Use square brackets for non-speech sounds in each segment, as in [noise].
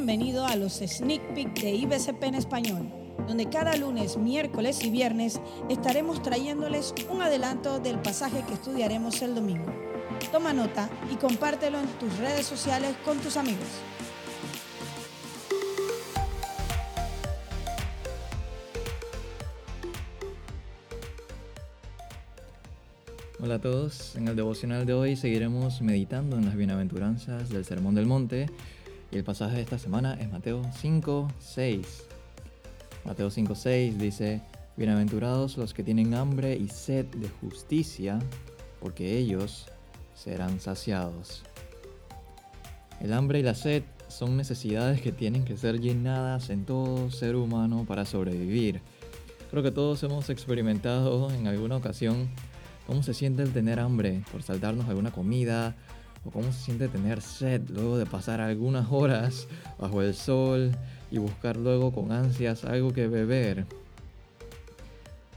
bienvenido a los Sneak Peek de IBCP en español, donde cada lunes, miércoles y viernes estaremos trayéndoles un adelanto del pasaje que estudiaremos el domingo. Toma nota y compártelo en tus redes sociales con tus amigos. Hola a todos, en el devocional de hoy seguiremos meditando en las bienaventuranzas del Sermón del Monte y el pasaje de esta semana es Mateo 5, 6. Mateo 5, 6 dice, Bienaventurados los que tienen hambre y sed de justicia, porque ellos serán saciados. El hambre y la sed son necesidades que tienen que ser llenadas en todo ser humano para sobrevivir. Creo que todos hemos experimentado en alguna ocasión cómo se siente el tener hambre por saltarnos alguna comida, o cómo se siente tener sed luego de pasar algunas horas bajo el sol y buscar luego con ansias algo que beber.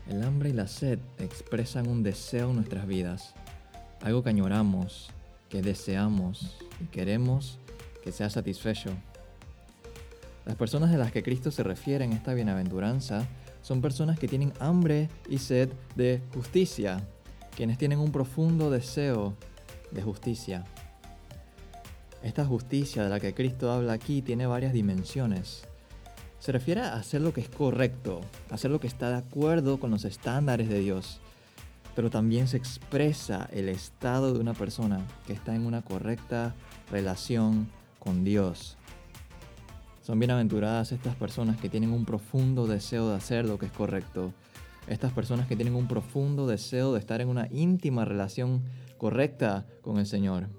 El hambre y la sed expresan un deseo en nuestras vidas, algo que añoramos, que deseamos y queremos que sea satisfecho. Las personas de las que Cristo se refiere en esta bienaventuranza son personas que tienen hambre y sed de justicia, quienes tienen un profundo deseo de justicia. Esta justicia de la que Cristo habla aquí tiene varias dimensiones. Se refiere a hacer lo que es correcto, hacer lo que está de acuerdo con los estándares de Dios, pero también se expresa el estado de una persona que está en una correcta relación con Dios. Son bienaventuradas estas personas que tienen un profundo deseo de hacer lo que es correcto, estas personas que tienen un profundo deseo de estar en una íntima relación correcta con el Señor.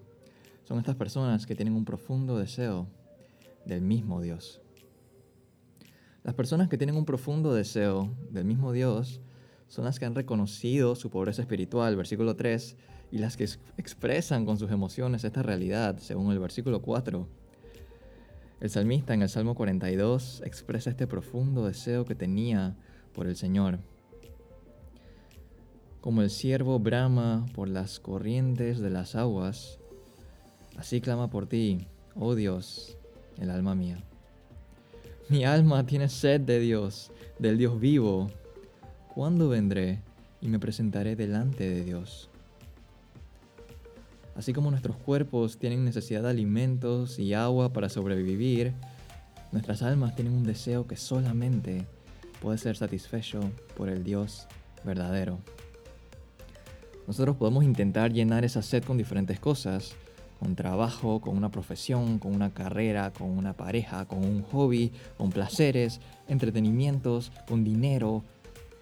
Son estas personas que tienen un profundo deseo del mismo Dios. Las personas que tienen un profundo deseo del mismo Dios son las que han reconocido su pobreza espiritual, versículo 3, y las que expresan con sus emociones esta realidad, según el versículo 4. El salmista en el Salmo 42 expresa este profundo deseo que tenía por el Señor como el ciervo brama por las corrientes de las aguas, así clama por ti, oh Dios, el alma mía. Mi alma tiene sed de Dios, del Dios vivo. ¿Cuándo vendré y me presentaré delante de Dios? Así como nuestros cuerpos tienen necesidad de alimentos y agua para sobrevivir, nuestras almas tienen un deseo que solamente puede ser satisfecho por el Dios verdadero. Nosotros podemos intentar llenar esa sed con diferentes cosas, con trabajo, con una profesión, con una carrera, con una pareja, con un hobby, con placeres, entretenimientos, con dinero,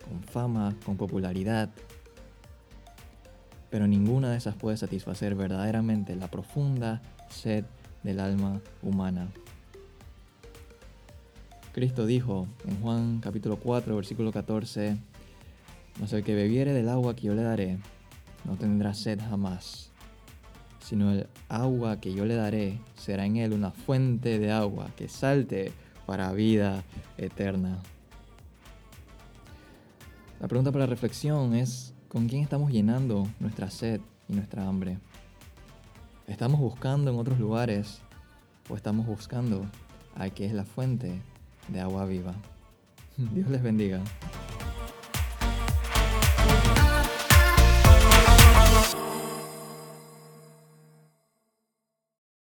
con fama, con popularidad. Pero ninguna de esas puede satisfacer verdaderamente la profunda sed del alma humana. Cristo dijo en Juan capítulo 4 versículo 14, No el que bebiere del agua que yo le daré, no tendrá sed jamás, sino el agua que yo le daré será en él una fuente de agua que salte para vida eterna. La pregunta para reflexión es, ¿con quién estamos llenando nuestra sed y nuestra hambre? ¿Estamos buscando en otros lugares o estamos buscando a que es la fuente de agua viva? [laughs] Dios les bendiga.